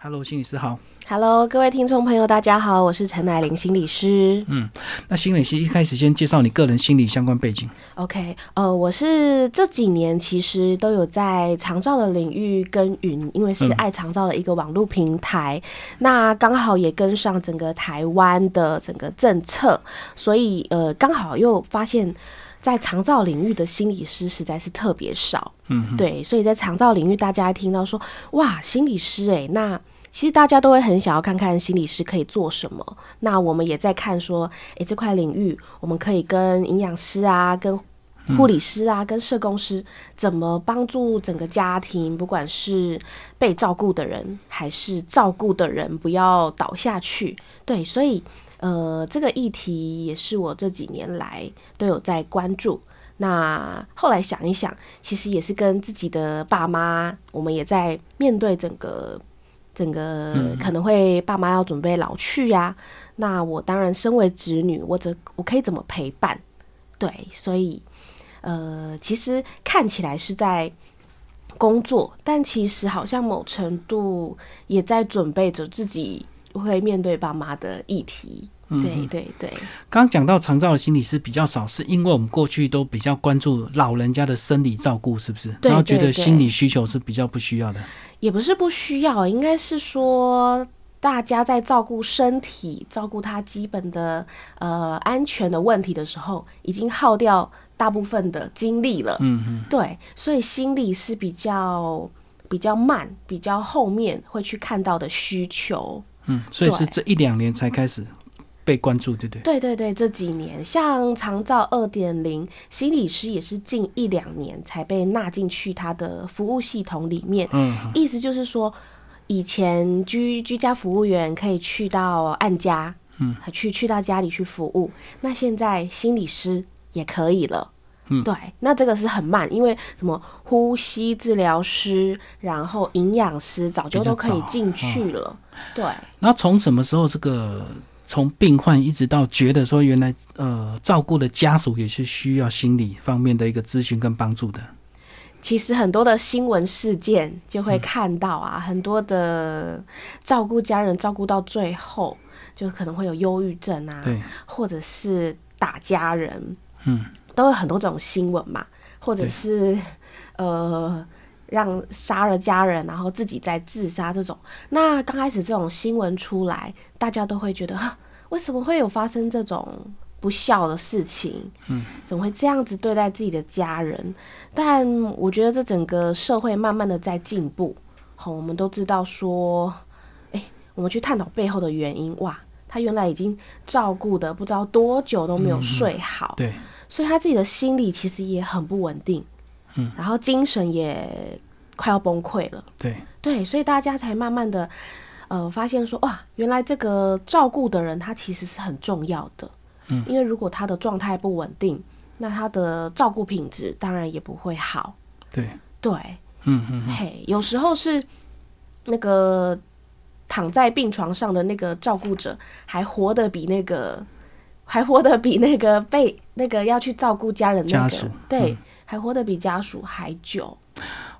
Hello，心理师好。Hello，各位听众朋友，大家好，我是陈乃玲心理师。嗯，那心理师一开始先介绍你个人心理相关背景。OK，呃，我是这几年其实都有在长照的领域耕耘，因为是嗯爱长照的一个网络平台，那刚好也跟上整个台湾的整个政策，所以呃，刚好又发现。在长照领域的心理师实在是特别少，嗯，对，所以在长照领域，大家听到说哇，心理师诶，那其实大家都会很想要看看心理师可以做什么。那我们也在看说，诶，这块领域我们可以跟营养师啊，跟护理师啊，跟社工师怎么帮助整个家庭，不管是被照顾的人还是照顾的人，不要倒下去。对，所以呃，这个议题也是我这几年来都有在关注。那后来想一想，其实也是跟自己的爸妈，我们也在面对整个整个可能会爸妈要准备老去呀、那我当然身为子女，我怎我可以怎么陪伴？对，所以呃，其实看起来是在工作，但其实好像某程度也在准备着自己会面对爸妈的议题。对对对，刚刚讲到长照的心理师比较少，是因为我们过去都比较关注老人家的生理照顾，是不是？对然后觉得心理需求是比较不需要的。也不是不需要，应该是说大家在照顾身体、照顾他基本的呃安全的问题的时候，已经耗掉大部分的精力了。嗯嗯，对，所以心理是比较比较慢、比较后面会去看到的需求。嗯，所以是这一两年才开始被关注，对不对？对对对，这几年像长照二点零，心理师也是近一两年才被纳进去他的服务系统里面。嗯，意思就是说，以前居居家服务员可以去到按家，嗯，去去到家里去服务，那现在心理师也可以了。嗯对，那这个是很慢，因为什么呼吸治疗师，然后营养师早就都可以进去了。对，那从什么时候这个从病患一直到觉得说原来呃照顾的家属也是需要心理方面的一个咨询跟帮助的。其实很多的新闻事件就会看到啊，很多的照顾家人照顾到最后，就可能会有忧郁症啊，对，或者是打家人，嗯，都有很多这种新闻嘛，或者是呃让杀了家人，然后自己再自杀这种。那刚开始这种新闻出来，大家都会觉得，哈为什么会有发生这种不孝的事情？嗯，怎么会这样子对待自己的家人？但我觉得这整个社会慢慢的在进步。好，我们都知道说，哎、我们去探讨背后的原因，哇，他原来已经照顾的不知道多久都没有睡好，对，所以他自己的心理其实也很不稳定，嗯，然后精神也快要崩溃了，对，对，所以大家才慢慢的呃发现说，哇，原来这个照顾的人他其实是很重要的，嗯，因为如果他的状态不稳定，那他的照顾品质当然也不会好，对，对，嗯嗯嗯，嘿，有时候是那个躺在病床上的那个照顾者还活得比那个还活得比那个被那个要去照顾家人那个家属对，嗯还活得比家属还久。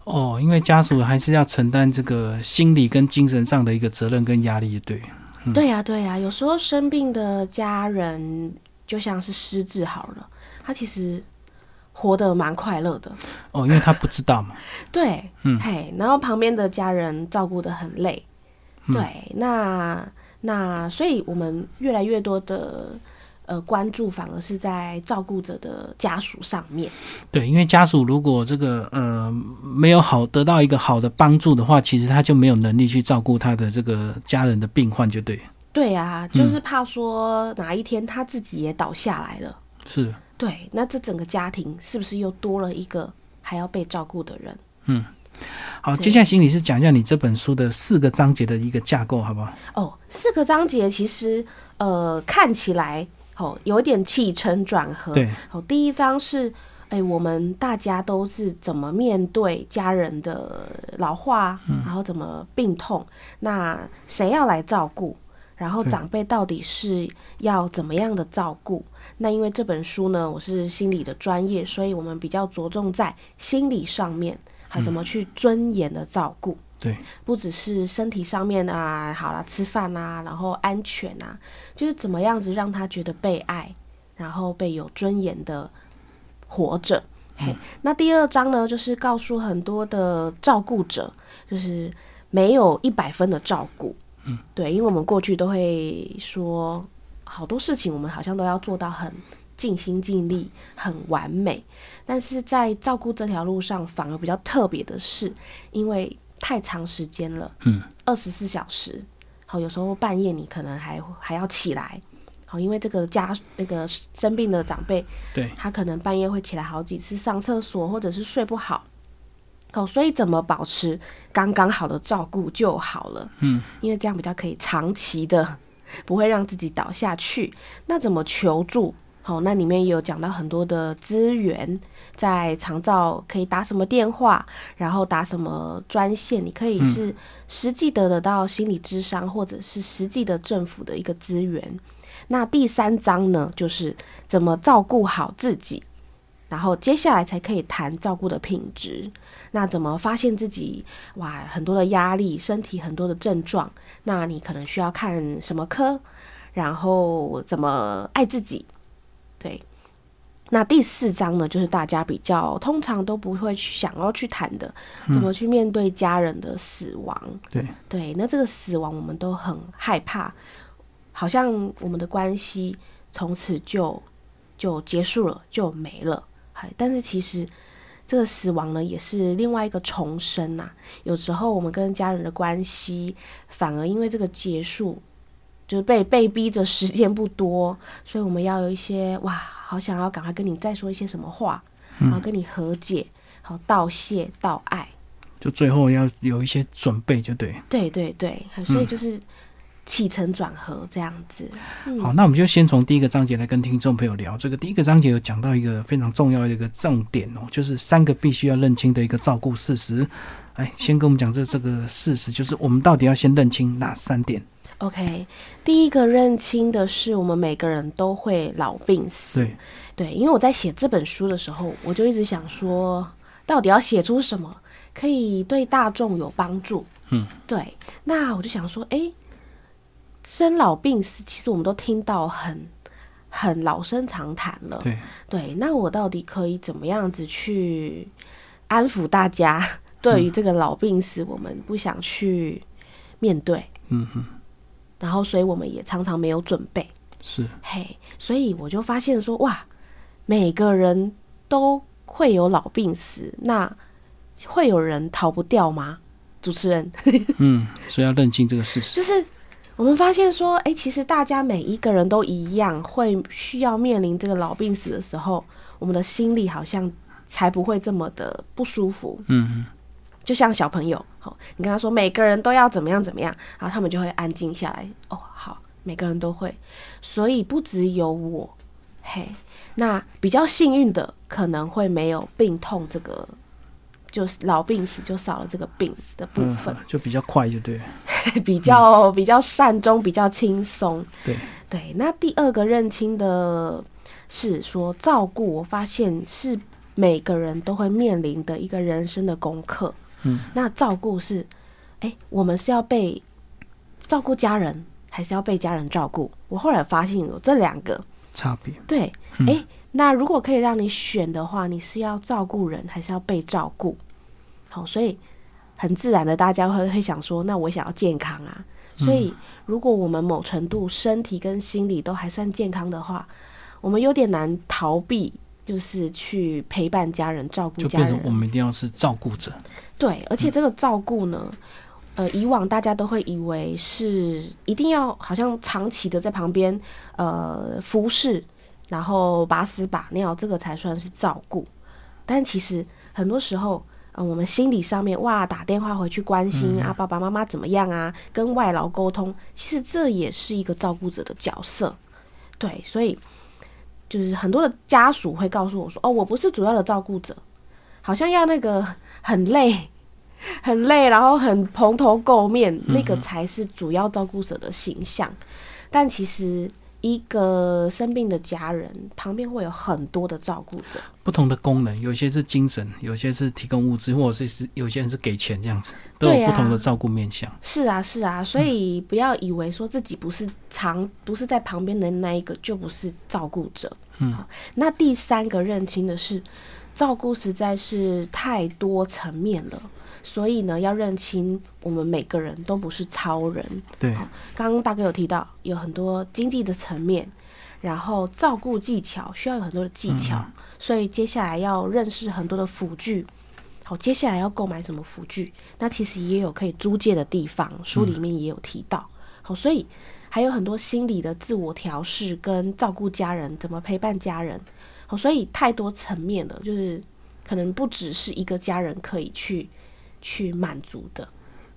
哦，因为家属还是要承担这个心理跟精神上的一个责任跟压力，对，嗯对呀、对呀、有时候生病的家人就像是失智好了，他其实活得蛮快乐的。哦，因为他不知道嘛，对，嗯嘿，然后旁边的家人照顾得很累，嗯对，那那所以我们越来越多的呃关注反而是在照顾者的家属上面，对，因为家属如果这个呃没有好得到一个好的帮助的话，其实他就没有能力去照顾他的这个家人的病患，就对，对啊，嗯。就是怕说哪一天他自己也倒下来了，是，对，那这整个家庭是不是又多了一个还要被照顾的人？嗯。好，接下来请你是讲一下你这本书的四个章节的一个架构，好不好？哦，四个章节其实呃看起来哦有点起承转合。对，好，第一章是哎，我们大家都是怎么面对家人的老化，然后怎么病痛，那谁要来照顾？然后长辈到底是要怎么样的照顾？那因为这本书呢，我是心理的专业，所以我们比较着重在心理上面，还怎么去尊严的照顾。对，不只是身体上面啊，好了，吃饭啊，然后安全啊，就是怎么样子让他觉得被爱，然后被有尊严的活着。嘿，那第二章呢，就是告诉很多的照顾者，就是没有一百分的照顾。嗯，对，因为我们过去都会说好多事情，我们好像都要做到很尽心尽力、很完美，但是在照顾这条路上，反而比较特别的是，因为太长时间了，嗯，二十四小时，好，有时候半夜你可能还还要起来，好，因为这个家那个生病的长辈，对，他可能半夜会起来好几次上厕所，或者是睡不好，好，所以怎么保持刚刚好的照顾就好了，嗯，因为这样比较可以长期的不会让自己倒下去。那怎么求助？好，那里面也有讲到很多的资源，在长照可以打什么电话，然后打什么专线，你可以是实际的得到心理智商，或者是实际的政府的一个资源。那第三章呢，就是怎么照顾好自己，然后接下来才可以谈照顾的品质。那怎么发现自己哇很多的压力，身体很多的症状？那你可能需要看什么科？然后怎么爱自己？对。那第四章呢，就是大家比较通常都不会去想要去谈的，怎么去面对家人的死亡？对对，那这个死亡我们都很害怕，好像我们的关系从此就就结束了，就没了。嗨，但是其实这个死亡呢，也是另外一个重生呐、有时候我们跟家人的关系，反而因为这个结束，就是被被逼着时间不多，所以我们要有一些哇，好想要赶快跟你再说一些什么话，然后跟你和解，好道谢道爱。就最后要有一些准备，就对。对对对，所以就是起承转合这样子。嗯好，那我们就先从第一个章节来跟听众朋友聊。这个第一个章节有讲到一个非常重要的一个重点哦，就是三个必须要认清的一个照顾事实。哎，先跟我们讲这这个事实，就是我们到底要先认清哪三点？OK，第一个认清的是，我们每个人都会老病死。对，对，因为我在写这本书的时候，我就一直想说，到底要写出什么可以对大众有帮助？嗯，对。那我就想说，诶，生老病死，其实我们都听到很很老生常谈了。对，对，那我到底可以怎么样子去安抚大家？对于这个老病死，我们不想去面对，嗯哼，然后所以我们也常常没有准备。是，嘿，所以我就发现说，哇，每个人都会有老病死，那会有人逃不掉吗？主持人，嗯，所以要认清这个事实。就是我们发现说，哎、其实大家每一个人都一样，会需要面临这个老病死的时候，我们的心里好像才不会这么的不舒服。嗯哼，就像小朋友，好，你跟他说每个人都要怎么样怎么样，然后他们就会安静下来。哦，好，每个人都会，所以不只有我，嘿，那比较幸运的可能会没有病痛这个，就是老病死就少了这个病的部嗯分，就比较快，就对了。比较比较善终，比较轻松。对，对，那第二个认清的是说照顾，我发现是每个人都会面临的一个人生的功课。嗯，那照顾是，哎、我们是要被照顾家人，还是要被家人照顾？我后来发现有这两个。差别。对，哎、那如果可以让你选的话，你是要照顾人，还是要被照顾？好，所以很自然的，大家会会想说，那我想要健康啊。所以，如果我们某程度身体跟心理都还算健康的话，我们有点难逃避，就是去陪伴家人、照顾家人就变成。我们一定要是照顾者。对，而且这个照顾呢，呃，以往大家都会以为是一定要好像长期的在旁边呃服侍，然后把屎把尿，这个才算是照顾。但其实很多时候，嗯，我们心理上面哇，打电话回去关心、啊，爸爸妈妈怎么样啊，跟外劳沟通，其实这也是一个照顾者的角色。对，所以就是很多的家属会告诉我说：“哦，我不是主要的照顾者，好像要那个很累，很累，然后很蓬头垢面，那个才是主要照顾者的形象。但其实，以一个生病的家人旁边会有很多的照顾者，不同的功能，有些是精神，有些是提供物资，或者是是有些人是给钱这样子，都有不同的照顾面向。是啊，是啊，所以不要以为说自己不是常不是在旁边的那一个就不是照顾者。嗯，那第三个认清的是，照顾实在是太多层面了，所以呢，要认清我们每个人都不是超人。对，刚刚大哥有提到，有很多经济的层面，然后照顾技巧需要有很多的技巧，所以接下来要认识很多的辅具。好，接下来要购买什么辅具？那其实也有可以租借的地方，书里面也有提到。好，所以还有很多心理的自我调试跟照顾家人，怎么陪伴家人。好，所以太多层面了，就是可能不只是一个家人可以去去满足的。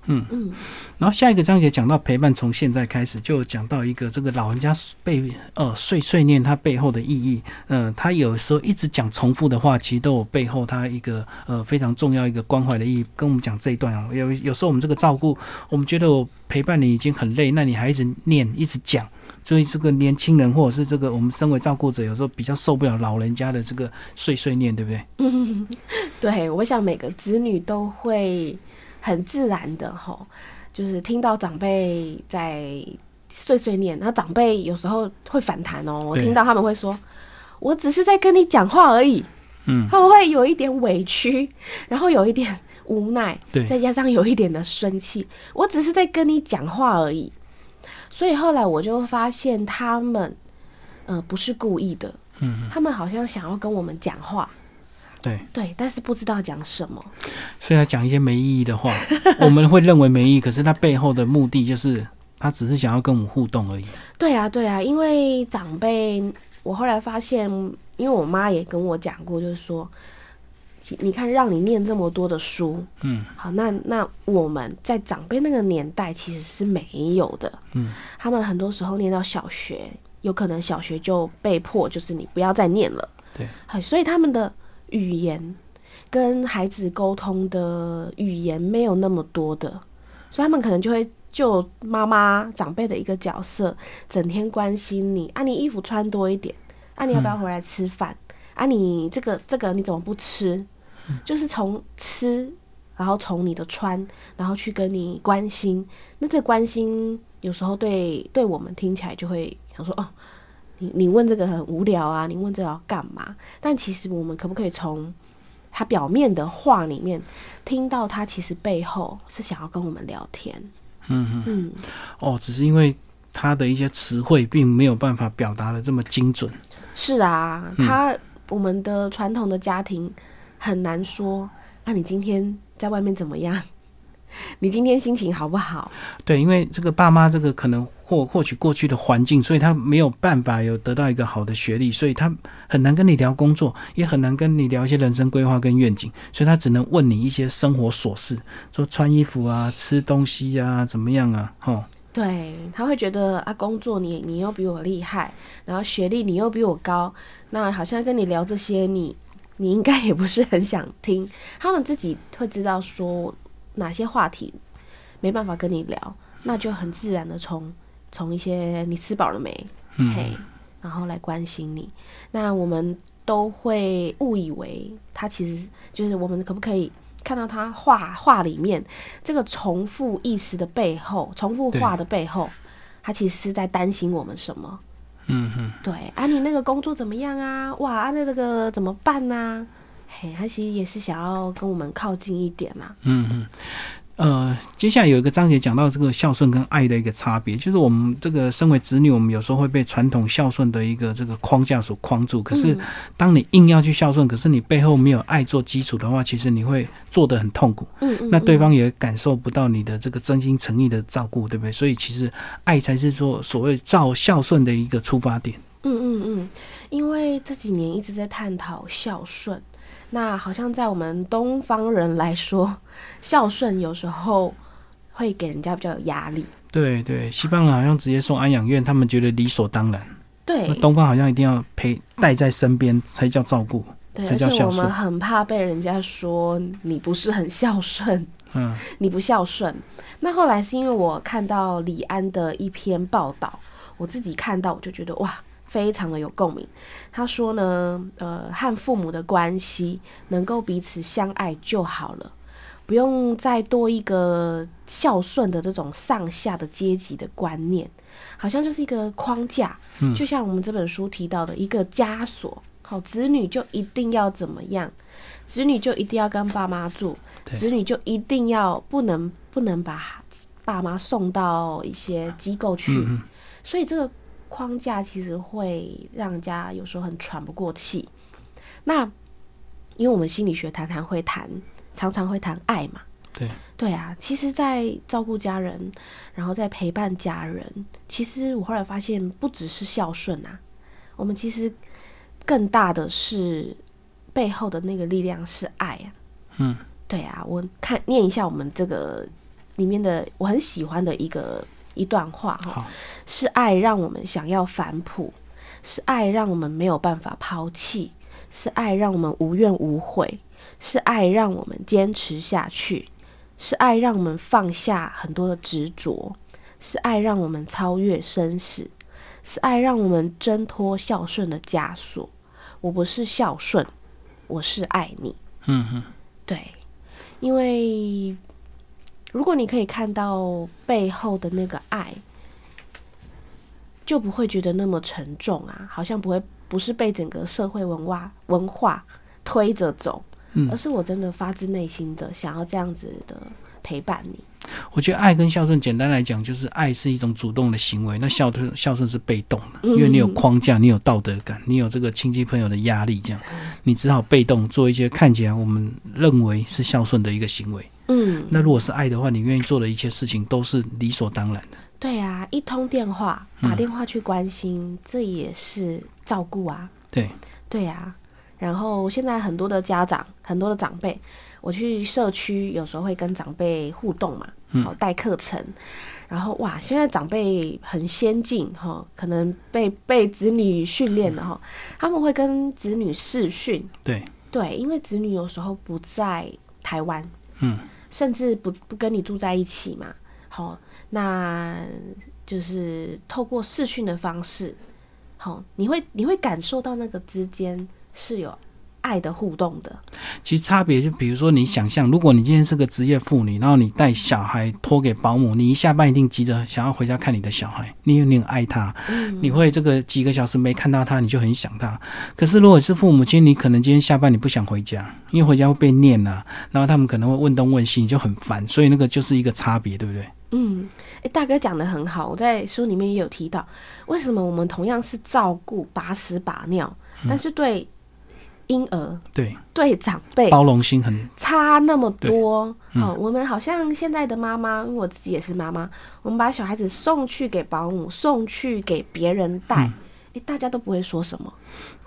嗯嗯然后下一个章节讲到陪伴，从现在开始就讲到一个这个老人家被呃碎碎念他背后的意义。嗯、他有时候一直讲重复的话，其实都有背后他一个呃非常重要一个关怀的意义。跟我们讲这一段啊，有有时候我们这个照顾，我们觉得我陪伴你已经很累，那你还一直念一直讲。所以这个年轻人或者是这个我们身为照顾者，有时候比较受不了老人家的这个碎碎念，对不对？对，我想每个子女都会很自然的吼，就是听到长辈在碎碎念，那长辈有时候会反弹哦。我听到他们会说：“我只是在跟你讲话而已。”嗯，他们会有一点委屈，然后有一点无奈，对再加上有一点的生气。我只是在跟你讲话而已。所以后来我就发现他们，呃，不是故意的，嗯，他们好像想要跟我们讲话，对。对，但是不知道讲什么。所以他讲一些没意义的话，我们会认为没意义，可是他背后的目的就是他只是想要跟我们互动而已。对啊，对啊，因为长辈，我后来发现，因为我妈也跟我讲过，就是说，其你看让你念这么多的书，嗯，好，那那我们在长辈那个年代其实是没有的，嗯，他们很多时候念到小学，有可能小学就被迫就是你不要再念了，对，好，所以他们的语言跟孩子沟通的语言没有那么多的，所以他们可能就会就妈妈长辈的一个角色，整天关心你啊，你衣服穿多一点啊，你要不要回来吃饭、啊？你这个这个你怎么不吃？就是从吃，然后从你的穿，然后去跟你关心。那这关心有时候对对我们听起来就会想说，哦，你你问这个很无聊啊，你问这个要干嘛？但其实我们可不可以从他表面的话里面听到他其实背后是想要跟我们聊天？嗯嗯，嗯，哦，只是因为他的一些词汇并没有办法表达的这么精准。是啊，他我们的传统的家庭很难说，啊，你今天在外面怎么样？你今天心情好不好？对，因为这个爸妈这个可能获获取过去的环境，所以他没有办法有得到一个好的学历，所以他很难跟你聊工作，也很难跟你聊一些人生规划跟愿景，所以他只能问你一些生活琐事，说穿衣服啊、吃东西啊、怎么样啊，吼。对，他会觉得啊，工作你你又比我厉害，然后学历你又比我高，那好像跟你聊这些你，你应该也不是很想听。他们自己会知道说哪些话题没办法跟你聊，那就很自然的从从一些你吃饱了没，嗯嘿，然后来关心你。那我们都会误以为他其实就是我们可不可以看到他画画里面这个重复意识的背后，重复画的背后，他其实是在担心我们什么？嗯嗯，对啊，你那个工作怎么样啊？哇，啊那这个怎么办呢、嘿，他其实也是想要跟我们靠近一点嘛。嗯嗯，呃，接下来有一个章节讲到这个孝顺跟爱的一个差别，就是我们这个身为子女，我们有时候会被传统孝顺的一个这个框架所框住。可是嗯当你硬要去孝顺，可是你背后没有爱做基础的话，其实你会做得很痛苦。嗯嗯，那对嗯方也感受不到你的这个真心诚意的照顾，对不对？所以其实爱才是说所谓照孝顺的一个出发点。嗯嗯嗯，因为这几年一直在探讨孝顺，那好像在我们东方人来说，孝顺有时候会给人家比较有压力。对对，西方人好像直接送安养院，他们觉得理所当然。那对东方好像一定要陪带在身边才叫照顾。对，才叫孝顺很怕被人家说你不是很孝顺，嗯你不孝顺。那后来是因为我看到李安的一篇报道，我自己看到我就觉得哇，非常的有共鸣。他说呢，呃，和父母的关系能够彼此相爱就好了，不用再多一个孝顺的这种上下的阶级的观念，好像就是一个框架，就像我们这本书提到的一个枷锁。好，子女就一定要怎么样？子女就一定要跟爸妈住，子女就一定要不能不能把爸妈送到一些机构去，所以这个框架其实会让人家有时候很喘不过气。那因为我们心理学谈谈会谈，常常会谈爱嘛，对对啊，其实，在照顾家人，然后在陪伴家人，其实我后来发现，不只是孝顺啊，我们其实。更大的是背后的那个力量是爱啊，嗯，对啊，我看念一下我们这个里面的我很喜欢的一个一段话哈，是爱让我们想要反哺，是爱让我们没有办法抛弃，是爱让我们无怨无悔，是爱让我们坚持下去，是爱让我们放下很多的执着，是爱让我们超越生死。是爱让我们挣脱孝顺的枷锁。我不是孝顺，我是爱你。嗯哼，对，因为如果你可以看到背后的那个爱，就不会觉得那么沉重啊，好像不会不是被整个社会文化文化推着走，而是我真的发自内心的想要这样子的陪伴你。我觉得爱跟孝顺，简单来讲，就是爱是一种主动的行为，那孝顺孝顺是被动的，因为你有框架，你有道德感，你有这个亲戚朋友的压力，这样你只好被动做一些看起来我们认为是孝顺的一个行为。嗯，那如果是爱的话，你愿意做的一切事情都是理所当然的。对啊，一通电话，打电话去关心，这也是照顾啊。对，对啊。然后现在很多的家长，很多的长辈。我去社区，有时候会跟长辈互动嘛，好带课程，然后哇，现在长辈很先进哈，可能被被子女训练了哈，他们会跟子女视讯，对对，因为子女有时候不在台湾，嗯，甚至不不跟你住在一起嘛，好，那就是透过视讯的方式，好，你会你会感受到那个之间是有。爱的互动的，其实差别就比如说，你想象，如果你今天是个职业妇女，然后你带小孩托给保姆，你一下班一定急着想要回家看你的小孩，你你很爱他，你会这个几个小时没看到他，你就很想他。可是如果是父母亲，你可能今天下班你不想回家，因为回家会被念啊，然后他们可能会问东问西，你就很烦。所以那个就是一个差别，对不对？嗯，哎，大哥讲的很好，我在书里面也有提到，为什么我们同样是照顾把屎把尿，但是对。婴儿对对长辈包容心很差那么多，好，我们好像现在的妈妈，我自己也是妈妈，我们把小孩子送去给保姆，送去给别人带，哎，大家都不会说什么。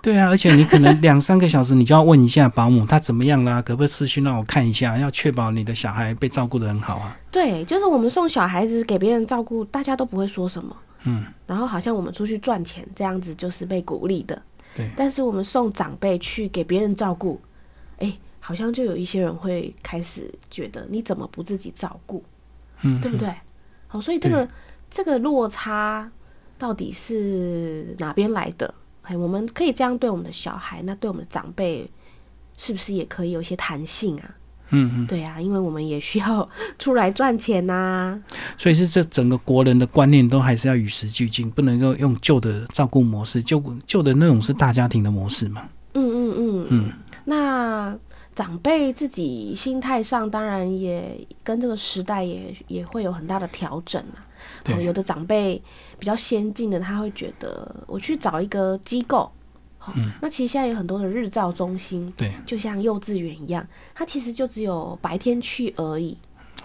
对啊，而且你可能两三个小时，你就要问一下保姆他怎么样啦，可不可以私讯让我看一下，要确保你的小孩被照顾的很好啊。对，就是我们送小孩子给别人照顾，大家都不会说什么，嗯，然后好像我们出去赚钱这样子，就是被鼓励的。对，但是我们送长辈去给别人照顾，哎，好像就有一些人会开始觉得你怎么不自己照顾，嗯，对不对？好，所以这个这个落差到底是哪边来的？哎，我们可以这样对我们的小孩，那对我们的长辈是不是也可以有一些弹性啊？嗯嗯，对啊，因为我们也需要出来赚钱呐。所以是这整个国人的观念都还是要与时俱进，不能够用旧的照顾模式，旧旧的那种是大家庭的模式嘛。嗯嗯嗯嗯。那长辈自己心态上，当然也跟这个时代也也会有很大的调整啊。对，有的长辈比较先进的，他会觉得我去找一个机构。嗯，那其实现在有很多的日照中心，对，就像幼稚园一样，它其实就只有白天去而已，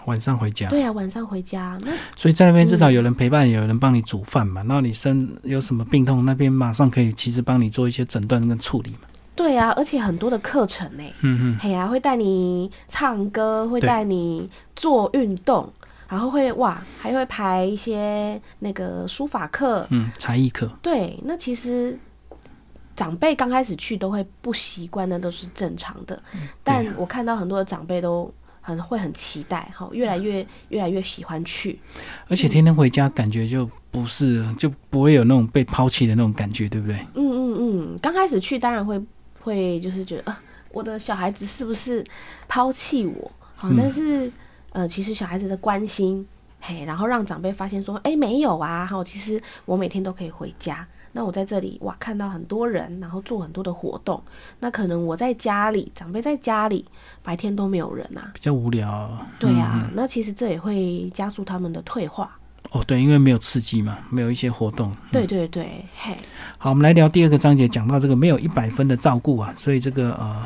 晚上回家。对啊，晚上回家。那所以在那边至少有人陪伴，有人帮你煮饭嘛。然后你生有什么病痛，那边马上可以其实帮你做一些诊断跟处理嘛。对啊，而且很多的课程呢，嗯嗯，嘿啊，会带你唱歌，会带你做运动，然后会哇，还会排一些那个书法课，嗯，才艺课。对，那其实。长辈刚开始去都会不习惯，那都是正常的。但我看到很多的长辈都很会很期待，哈，越来越越来越喜欢去。而且天天回家，感觉就不是就不会有那种被抛弃的那种感觉，对不对？嗯嗯嗯，刚开始去当然会会就是觉得啊，我的小孩子是不是抛弃我？好，但是呃，其实小孩子的关心，嘿，然后让长辈发现说，哎，没有啊，哈，其实我每天都可以回家。那我在这里哇，看到很多人，然后做很多的活动。那可能我在家里，长辈在家里，白天都没有人啊，比较无聊。对呀，那其实这也会加速他们的退化。哦，对，因为没有刺激嘛，没有一些活动。对对对，嘿。好，我们来聊第二个章节，讲到这个没有一百分的照顾啊，所以这个呃，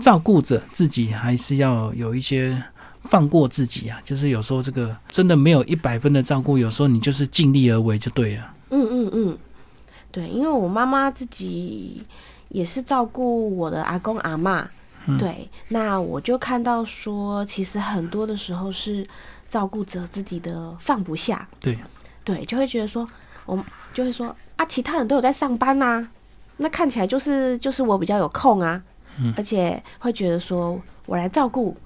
照顾者自己还是要有一些放过自己啊，就是有时候这个真的没有一百分的照顾，有时候你就是尽力而为就对了。嗯嗯嗯。对，因为我妈妈自己也是照顾我的阿公阿妈，对，那我就看到说，其实很多的时候是照顾者自己的放不下，对，对，就会觉得说，我就会说啊，其他人都有在上班呐，那看起来就是就是我比较有空啊，而且会觉得说我来照顾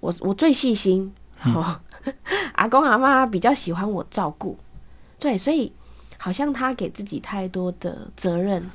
我，我最细心，哦，阿公阿妈比较喜欢我照顾，对，所以。好像他给自己太多的责任，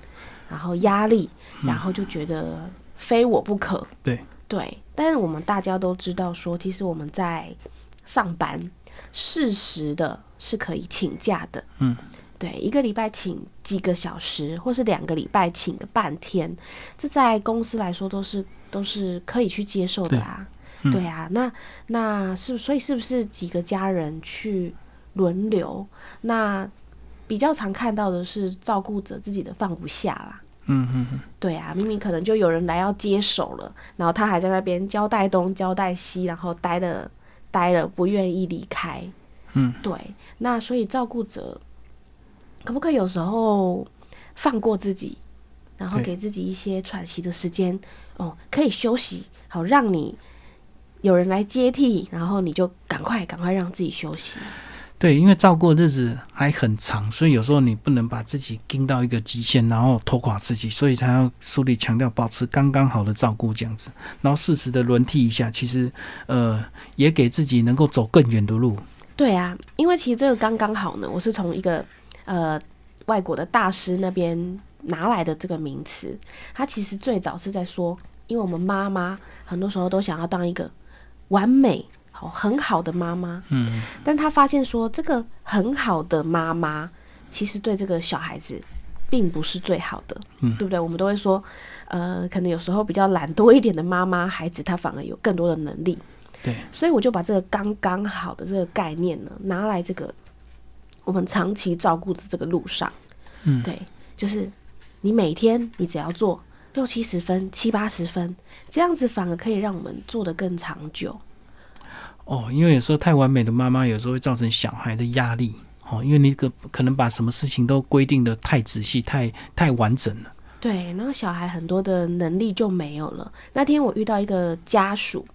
然后压力，然后就觉得非我不可。对对，但是我们大家都知道，说其实我们在上班，适时的是可以请假的。嗯，对，一个礼拜请几个小时，或是两个礼拜请个半天，这在公司来说都是都是可以去接受的啊。对啊，那那是所以是不是几个家人去轮流？那比较常看到的是照顾者自己的放不下啦，嗯嗯嗯，对啊，明明可能就有人来要接手了，然后他还在那边交代东交代西，然后待了待了不愿意离开，嗯，对，那所以照顾者可不可以有时候放过自己，然后给自己一些喘息的时间，哦，可以休息，好让你有人来接替，然后你就赶快赶快让自己休息。对，因为照顾日子还很长，所以有时候你不能把自己盯到一个极限，然后拖垮自己，所以才要书里强调保持刚刚好的照顾这样子，然后适时的轮替一下，其实呃也给自己能够走更远的路。对啊，因为其实这个刚刚好呢，我是从一个呃外国的大师那边拿来的这个名词，他其实最早是在说，因为我们妈妈很多时候都想要当一个完美。好，很好的妈妈，嗯，但他发现说，这个很好的妈妈，其实对这个小孩子，并不是最好的，嗯，对不对？我们都会说，呃，可能有时候比较懒惰一点的妈妈，孩子他反而有更多的能力，对，所以我就把这个刚刚好的这个概念呢，拿来这个我们长期照顾的这个路上，嗯，对，就是你每天你只要做六七十分、七八十分，这样子反而可以让我们做得更长久。哦，因为有时候太完美的妈妈，有时候会造成小孩的压力。哦，因为你可可能把什么事情都规定的太仔细、太太完整了。对，然后小孩很多的能力就没有了。那天我遇到一个家属，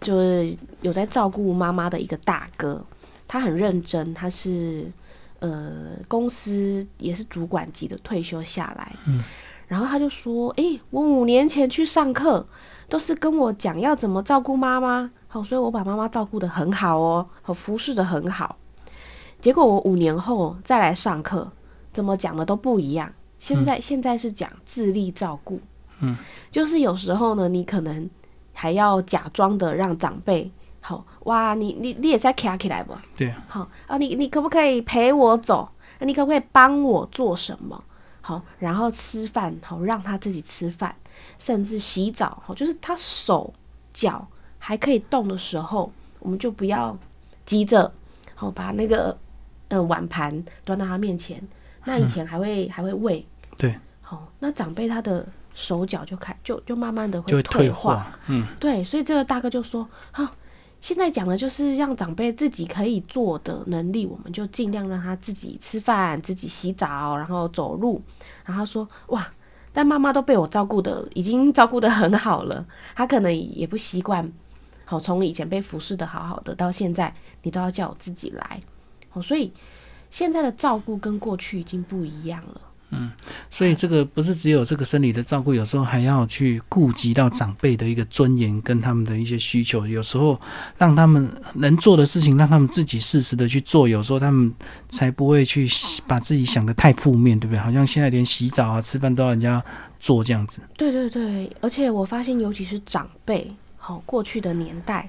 就是有在照顾妈妈的一个大哥，他很认真，他是呃公司也是主管级的退休下来。嗯，然后他就说：“诶，我五年前去上课，都是跟我讲要怎么照顾妈妈。”好，所以我把妈妈照顾的很好哦，好服侍的很好。结果我五年后再来上课，怎么讲的都不一样。现在现在是讲自立照顾，嗯，就是有时候呢，你可能还要假装的让长辈好哇，你你你也在卡起来不？对，好啊，你你可不可以陪我走？你可不可以帮我做什么？好，然后吃饭好，让他自己吃饭，甚至洗澡好，就是他手脚。还可以动的时候，我们就不要急着，好把那个呃碗盘端到他面前。那以前还会还会喂，对，好，那长辈他的手脚就开就就慢慢的会退化，嗯，对，所以这个大哥就说，好，现在讲的就是让长辈自己可以做的能力，我们就尽量让他自己吃饭、自己洗澡，然后走路。然后说，哇，但妈妈都被我照顾的已经照顾的很好了，他可能也不习惯。好，从以前被服侍的好好的，到现在你都要叫我自己来，好，所以现在的照顾跟过去已经不一样了。嗯所以这个不是只有这个生理的照顾，有时候还要去顾及到长辈的一个尊严跟他们的一些需求。有时候让他们能做的事情，让他们自己适时的去做，有时候他们才不会去把自己想的太负面，对不对？好像现在连洗澡啊、吃饭都要人家做这样子。对对对，而且我发现，尤其是长辈，好过去的年代，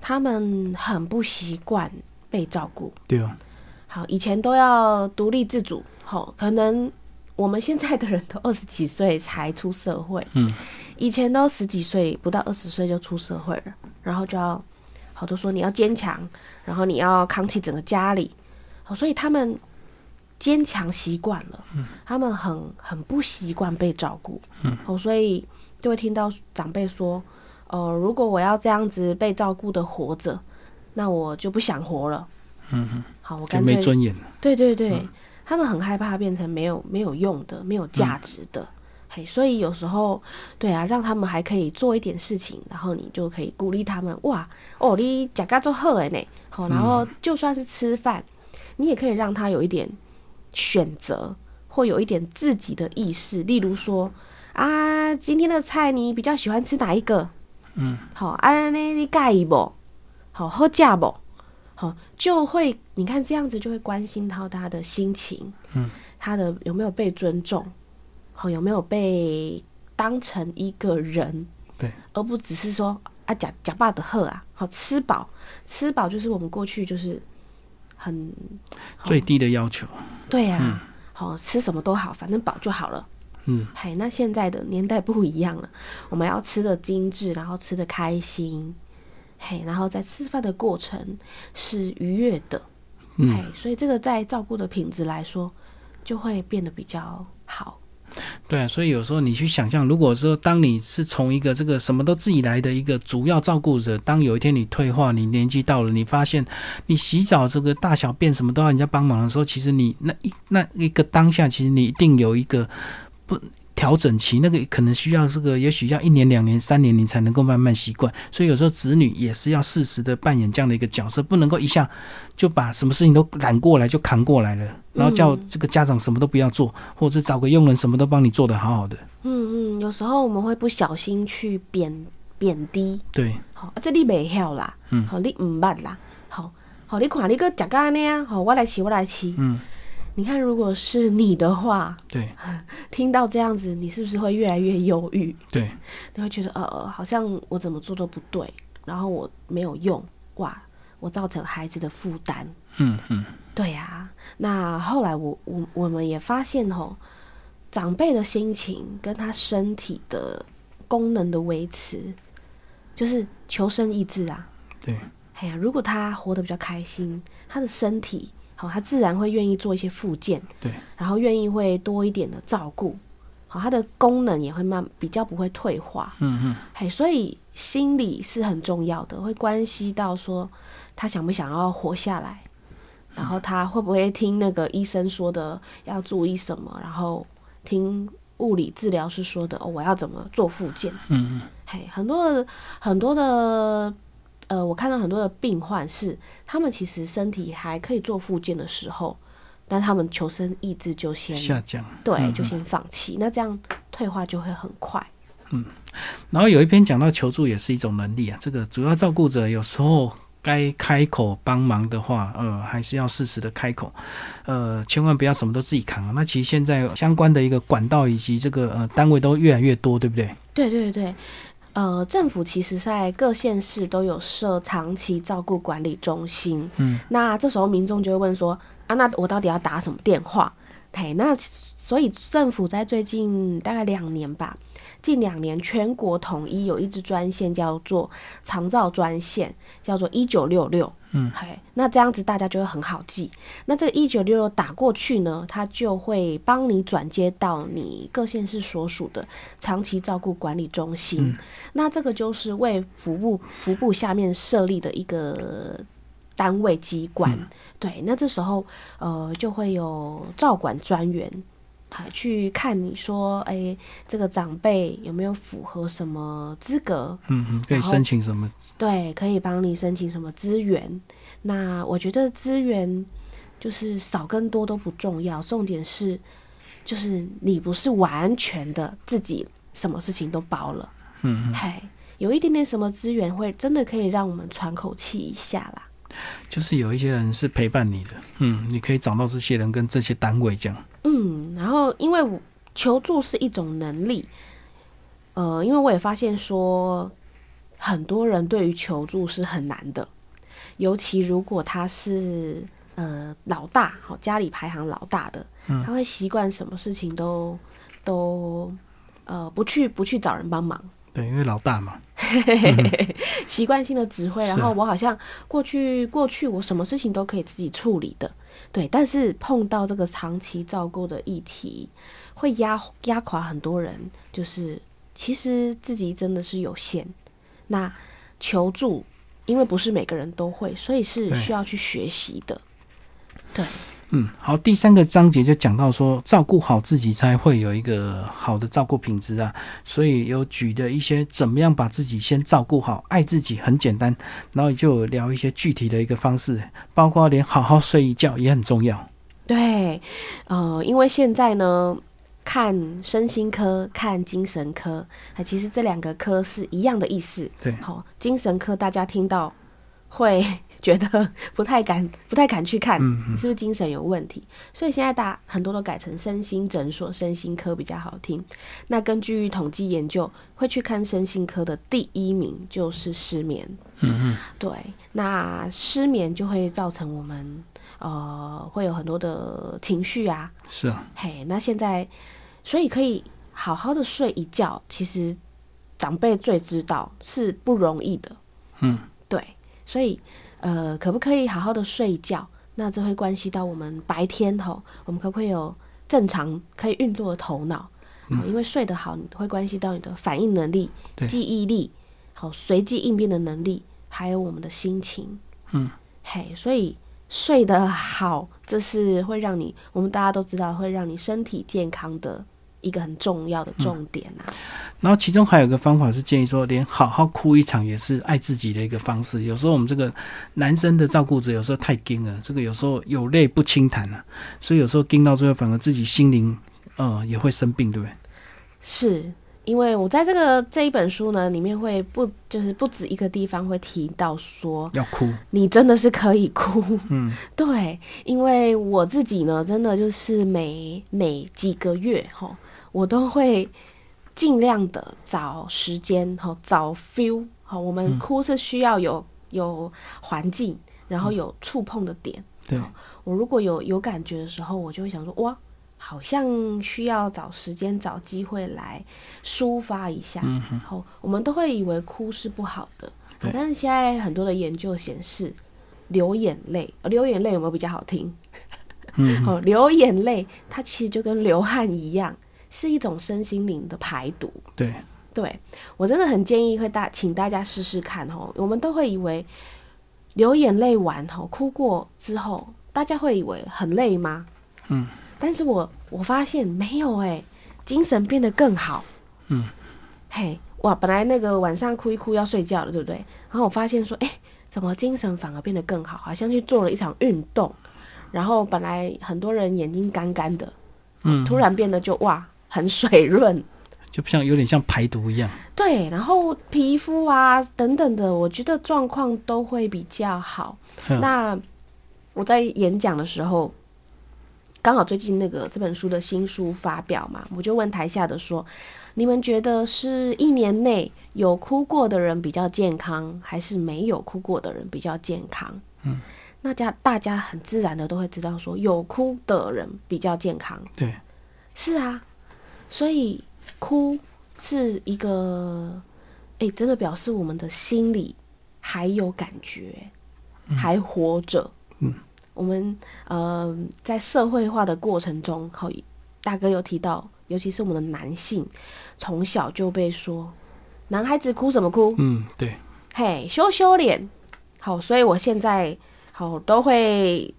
他们很不习惯被照顾。对啊，好，以前都要独立自主，好，可能我们现在的人都二十几岁才出社会，嗯，以前都十几岁，不到二十岁就出社会了，然后就要好多说你要坚强，然后你要扛起整个家里，好，所以他们坚强习惯了，嗯，他们很很不习惯被照顾，嗯，哦，所以就会听到长辈说，呃，如果我要这样子被照顾的活着，那我就不想活了，嗯哼，好，我就干脆没尊严了。对对对，他们很害怕变成没有没有用的、没有价值的。嘿，所以有时候，对啊，让他们还可以做一点事情，然后你就可以鼓励他们。哇，哦，你假嘎做好的呢，好，然后就算是吃饭，你也可以让他有一点选择，或有一点自己的意识。例如说，啊，今天的菜你比较喜欢吃哪一个？嗯，好，啊，那你介意不？好，喝价不？好，就会你看这样子就会关心到他的心情，嗯，他的有没有被尊重，好，有没有被当成一个人，对，而不只是说啊假假爸的喝啊，好吃饱，吃饱就是我们过去就是很最低的要求。对呀、好吃什么都好，反正饱就好了。嗯，嘿，那现在的年代不一样了，我们要吃的精致，然后吃的开心，嘿，然后在吃饭的过程是愉悦的，嗯。嘿，所以这个在照顾的品质来说，就会变得比较好。对啊，所以有时候你去想象，如果说当你是从一个这个什么都自己来的一个主要照顾者，当有一天你退化，你年纪到了，你发现你洗澡这个大小便什么都要人家帮忙的时候，其实你那一那一个当下，其实你一定有一个不。调整期那个可能需要这个，也许要一年、两年、三年，你才能够慢慢习惯。所以有时候子女也是要适时的扮演这样的一个角色，不能够一下就把什么事情都揽过来就扛过来了，然后叫这个家长什么都不要做，或者找个佣人什么都帮你做的好好的。嗯嗯，有时候我们会不小心去贬贬低，对，好、啊这你袂晓啦，嗯好、你唔捌啦，好、好、你看你个食干呢啊，好、我来吃我来吃，嗯，你看如果是你的话，对，听到这样子，你是不是会越来越忧郁？对，你会觉得呃，好像我怎么做都不对，然后我没有用，哇，我造成孩子的负担。嗯嗯，对呀、那后来我我我们也发现吼，长辈的心情跟他身体的功能的维持，就是求生意志啊。对，哎呀，如果他活得比较开心，他的身体好，他自然会愿意做一些复健，对，然后愿意会多一点的照顾，好，他的功能也会慢比较不会退化。嗯嗯，嘿，所以心理是很重要的，会关系到说他想不想要活下来，然后他会不会听那个医生说的要注意什么，然后听物理治疗师说的哦，我要怎么做复健。嗯嗯，嘿，很多的很多的呃，我看到很多的病患是他们其实身体还可以做复健的时候，但他们求生意志就先下降。对，嗯就先放弃，那这样退化就会很快。嗯然后有一篇讲到求助也是一种能力啊，这个主要照顾者有时候该开口帮忙的话，呃，还是要适时的开口，呃，千万不要什么都自己扛啊。那其实现在相关的一个管道以及这个呃单位都越来越多，对不对？对对对，呃，政府其实在各县市都有设长期照顾管理中心。嗯，那这时候民众就会问说啊，那我到底要打什么电话？嘿，那所以政府在最近大概两年吧，近两年全国统一有一支专线叫做长照专线，叫做一九六六。嗯，嘿，那这样子大家就会很好记。那这个一九六六打过去呢，它就会帮你转接到你各县市所属的长期照顾管理中心。那这个就是为服务服务下面设立的一个单位机关。对，那这时候呃就会有照管专员。啊，去看你说，哎、这个长辈有没有符合什么资格？嗯嗯，可以申请什么？对，可以帮你申请什么资源？那我觉得资源就是少跟多都不重要，重点是就是你不是完全的自己什么事情都包了，嗯，嘿，有一点点什么资源会真的可以让我们喘口气一下啦。就是有一些人是陪伴你的，嗯，你可以找到这些人跟这些单位这样。嗯，然后因为我求助是一种能力，呃，因为我也发现说，很多人对于求助是很难的，尤其如果他是呃老大，好家里排行老大的，他会习惯什么事情都都呃不去不去找人帮忙，对，因为老大嘛，习惯性的指挥，然后我好像过去过去我什么事情都可以自己处理的，对，但是碰到这个长期照顾的议题，会压压垮很多人，就是其实自己真的是有限，那求助，因为不是每个人都会，所以是需要去学习的，对，嗯，好，第三个章节就讲到说，照顾好自己才会有一个好的照顾品质啊，所以有举的一些怎么样把自己先照顾好，爱自己很简单，然后就聊一些具体的一个方式，包括连好好睡一觉也很重要。对，呃，因为现在呢，看身心科、看精神科，啊，其实这两个科是一样的意思。对好、精神科大家听到会觉得不太敢、不太敢去看，是不是精神有问题？所以现在大很多都改成身心诊所、身心科比较好听。那根据统计研究，会去看身心科的第一名就是失眠。嗯嗯，对，那失眠就会造成我们呃会有很多的情绪啊，是啊，嘿，那现在所以可以好好的睡一觉，其实长辈最知道是不容易的，嗯，对，所以呃可不可以好好的睡觉？那这会关系到我们白天吼，我们可不可以有正常可以运作的头脑？嗯哦因为睡得好，会关系到你的反应能力、记忆力、好随机应变的能力，还有我们的心情。嗯，嘿，所以睡得好，这是会让你，我们大家都知道，会让你身体健康的一个很重要的重点啊。然后其中还有一个方法是建议说，连好好哭一场也是爱自己的一个方式。有时候我们这个男生的照顾者有时候太硬了，这个有时候有泪不轻弹啊，所以有时候硬到最后反而自己心灵呃也会生病，对不对？是因为我在这个这一本书呢里面会不就是不止一个地方会提到说，要哭，你真的是可以哭，嗯，对，因为我自己呢，真的就是每每几个月哈，我都会尽量的找时间哈，找 feel 好。我们嗯哭是需要有有环境，然后有触碰的点。对，我如果有有感觉的时候，我就会想说，哇，好像需要找时间、找机会来抒发一下。好，我们都会以为哭是不好的，对但是现在很多的研究显示，流眼泪，呃流眼泪有没有比较好听？嗯哼，哦，流眼泪它其实就跟流汗一样，是一种身心灵的排毒。对，对我真的很建议会大，请大家试试看哦。我们都会以为流眼泪完吼，哭过之后，大家会以为很累吗？嗯，但是我我发现没有诶，精神变得更好。嗯，嘿，哇，本来那个晚上哭一哭要睡觉了，对不对？然后我发现说，诶，怎么精神反而变得更好？好像去做了一场运动，然后本来很多人眼睛干干的，嗯，突然变得就哇很水润。就像有点像排毒一样，对，然后皮肤啊等等的，我觉得状况都会比较好。嗯那我在演讲的时候，刚好最近那个这本书的新书发表嘛，我就问台下的说：“你们觉得是一年内有哭过的人比较健康，还是没有哭过的人比较健康？”嗯，那家大家很自然的都会知道说，有哭的人比较健康。对，是啊，所以哭是一个，诶，真的表示我们的心里还有感觉，还活着。嗯，我们呃在社会化的过程中，好，大哥有提到，尤其是我们的男性，从小就被说，男孩子哭什么哭？嗯，对，嘿，羞羞脸。好，所以我现在好都会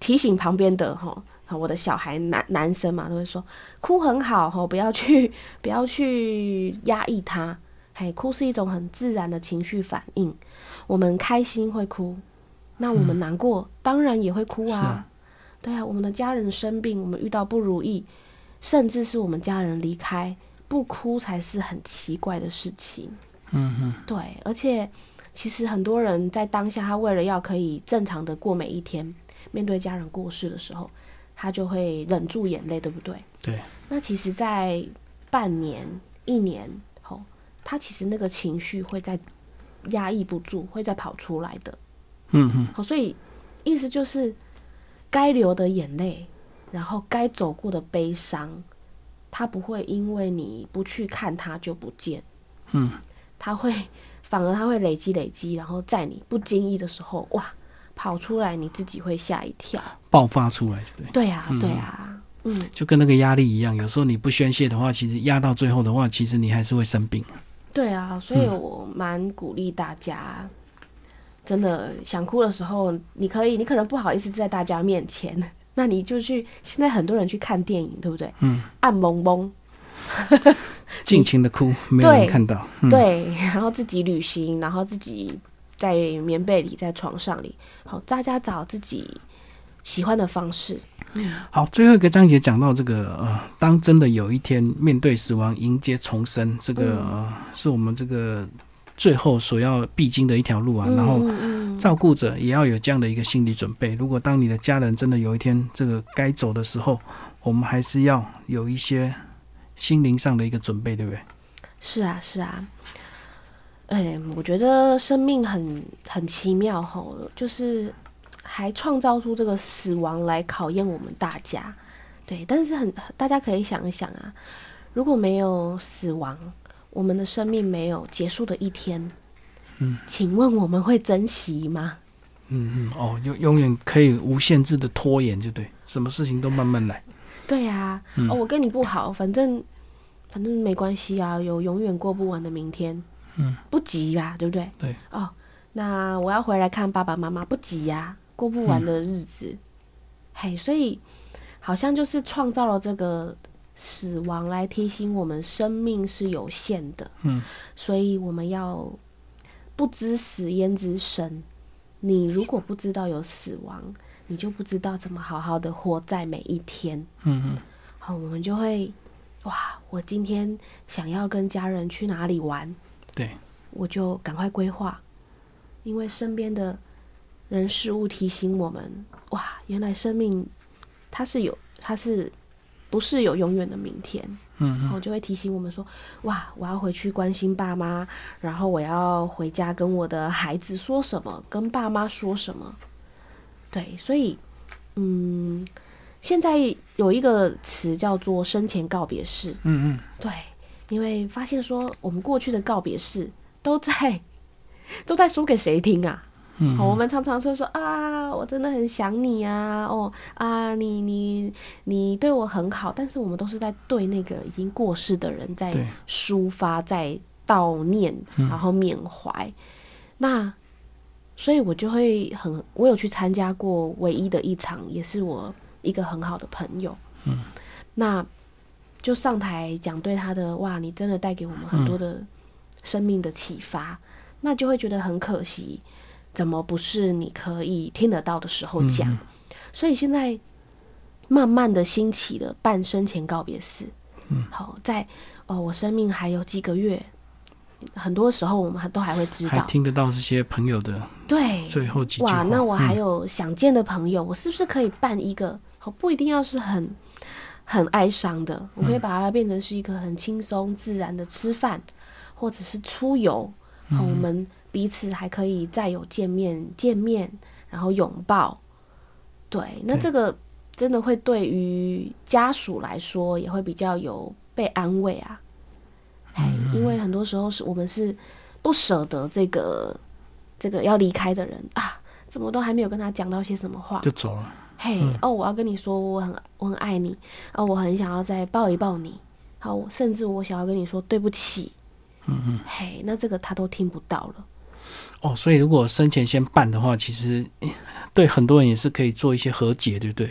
提醒旁边的哈，好我的小孩男男生嘛，都会说哭很好哈，不要去不要去压抑他。嘿，哭是一种很自然的情绪反应。我们开心会哭，那我们难过、当然也会哭啊。啊对啊，我们的家人生病，我们遇到不如意，甚至是我们家人离开，不哭才是很奇怪的事情。嗯哼，对，而且其实很多人在当下，他为了要可以正常的过每一天，面对家人过世的时候，他就会忍住眼泪，对不对？对。那其实，在半年、一年后，他其实那个情绪会在压抑不住，会再跑出来的。嗯嗯，好，所以意思就是，该流的眼泪，然后该走过的悲伤，他不会因为你不去看它就不见。嗯，他会反而他会累积累积，然后在你不经意的时候，哇，跑出来，你自己会吓一跳。爆发出来，对不对？对啊，对啊，嗯，就跟那个压力一样，有时候你不宣泄的话，其实压到最后的话，其实你还是会生病。对啊，所以我蛮鼓励大家，真的想哭的时候，你可以，你可能不好意思在大家面前，那你就去。现在很多人去看电影，对不对？嗯，暗蒙蒙，尽情的哭，没有人看到。嗯、对，然后自己旅行，然后自己在棉被里，在床上里，好，大家找自己喜欢的方式。好，最后一个章节讲到这个呃，当真的有一天面对死亡，迎接重生，这个、呃、是我们这个最后所要必经的一条路啊。然后照顾者也要有这样的一个心理准备。如果当你的家人真的有一天这个该走的时候，我们还是要有一些心灵上的一个准备，对不对？是啊，是啊。哎，我觉得生命很很奇妙吼，就是。还创造出这个死亡来考验我们大家，对，但是很大家可以想一想啊，如果没有死亡，我们的生命没有结束的一天，嗯，请问我们会珍惜吗？嗯嗯，哦，永永远可以无限制的拖延，就对，什么事情都慢慢来。对呀、嗯哦，我跟你不好，反正反正没关系啊，有永远过不完的明天，嗯，不急吧，对不对？对，哦，那我要回来看爸爸妈妈，不急呀、过不完的日子，嘿，所以好像就是创造了这个死亡来提醒我们生命是有限的，嗯，所以我们要不知死焉知生。你如果不知道有死亡，你就不知道怎么好好的活在每一天。嗯嗯，好，我们就会哇，我今天想要跟家人去哪里玩，对，我就赶快规划，因为身边的人事物提醒我们，哇，原来生命它是有，它是不是有永远的明天？嗯然后就会提醒我们说，哇，我要回去关心爸妈，然后我要回家跟我的孩子说什么，跟爸妈说什么。对，所以，嗯，现在有一个词叫做生前告别式。嗯嗯，对，因为发现说我们过去的告别式都在 都在说给谁听啊？嗯好，我们常常说说啊，我真的很想你啊，哦啊，你你你对我很好，但是我们都是在对那个已经过世的人在抒发，在悼念，嗯然后缅怀。那所以我就会很，我有去参加过唯一的一场，也是我一个很好的朋友。嗯，那就上台讲对他的哇，你真的带给我们很多的生命的启发，那就会觉得很可惜，怎么不是你可以听得到的时候讲？嗯所以现在慢慢的兴起了办生前告别式。嗯，好，在哦，我生命还有几个月，很多时候我们还都还会知道，还听得到这些朋友的对，最后几句哇，话那我还嗯有想见的朋友，我是不是可以办一个？好，不一定要是很很哀伤的，我可以把它变成是一个很轻松自然的吃饭，或者是出游。好，我们彼此还可以再有见面，见面，然后拥抱。对，那这个真的会对于家属来说，也会比较有被安慰啊。哎，因为很多时候是我们是不舍得这个这个要离开的人啊，怎么都还没有跟他讲到些什么话，就走了。嘿，哦，我要跟你说，我很我很爱你，哦，我很想要再抱一抱你，好，甚至我想要跟你说对不起，嗯嗯，嘿，那这个他都听不到了，哦，所以如果生前先办的话，其实对很多人也是可以做一些和解，对不对？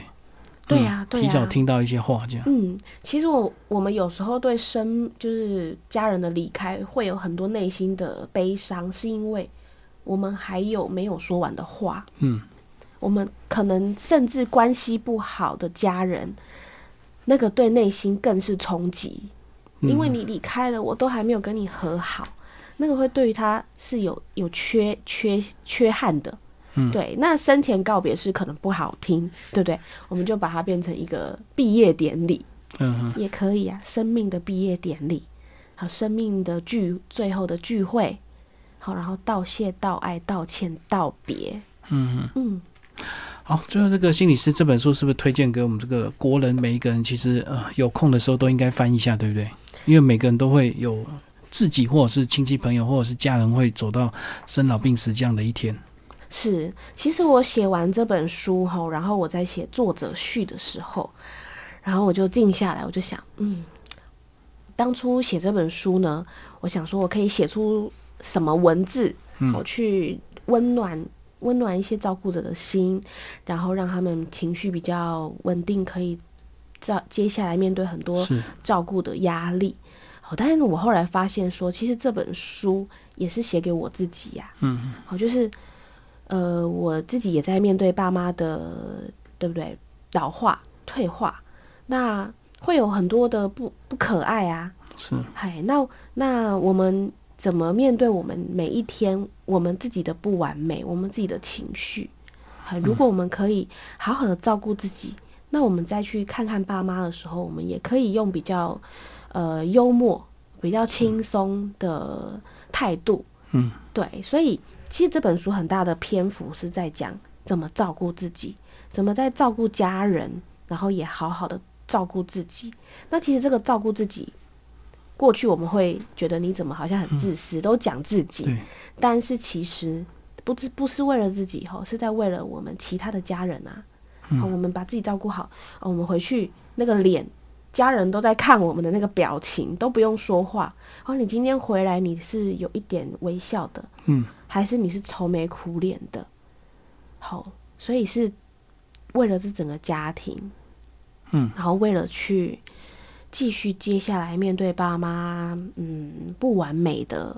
对呀、对呀、嗯提早听到一些话，这样。嗯，其实我我们有时候对生就是家人的离开会有很多内心的悲伤，是因为我们还有没有说完的话。嗯，我们可能甚至关系不好的家人，那个对内心更是冲击，嗯。因为你离开了，我都还没有跟你和好，那个会对于他是有有缺缺缺憾的。嗯。对，那生前告别式可能不好听，对不对？我们就把它变成一个毕业典礼，嗯，也可以啊，生命的毕业典礼，好，生命的聚，最后的聚会，好，然后道谢、道爱、道歉、道别，嗯。嗯，好，最后这个心理师这本书是不是推荐给我们这个国人每一个人？其实呃，有空的时候都应该翻一下，对不对？因为每个人都会有自己或者是亲戚朋友或者是家人会走到生老病死这样的一天。是。其实我写完这本书后，然后我在写作者序的时候，然后我就静下来，我就想，嗯，当初写这本书呢，我想说我可以写出什么文字，嗯我去温暖温暖一些照顾者的心，然后让他们情绪比较稳定，可以照接下来面对很多，照顾的压力。好，但是我后来发现说，其实这本书也是写给我自己呀、嗯好，就是呃，我自己也在面对爸妈的，对不对？老化、退化，那会有很多的不不可爱啊。是，嗨，那那我们怎么面对我们每一天我们自己的不完美，我们自己的情绪？好，如果我们可以好好的照顾自己，那我们再去看看爸妈的时候，我们也可以用比较呃幽默、比较轻松的态度。嗯，对，所以其实这本书很大的篇幅是在讲怎么照顾自己，怎么在照顾家人，然后也好好的照顾自己。那其实这个照顾自己，过去我们会觉得你怎么好像很自私，都讲自己，对，但是其实不是不是为了自己吼，是在为了我们其他的家人啊。好，我们把自己照顾好，哦我们回去那个脸，家人都在看我们的那个表情，都不用说话。哦，你今天回来你是有一点微笑的，嗯，还是你是愁眉苦脸的？好，所以是为了这整个家庭，嗯，然后为了去继续接下来面对爸妈嗯不完美的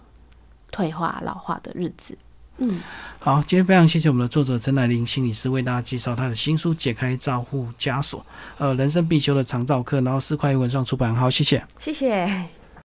退化老化的日子，嗯，好，今天非常谢谢我们的作者陈乃玲心理师为大家介绍他的新书《解开照护枷锁》，呃，人生必修的长照课，然后四块文创出版，好，谢谢。谢谢。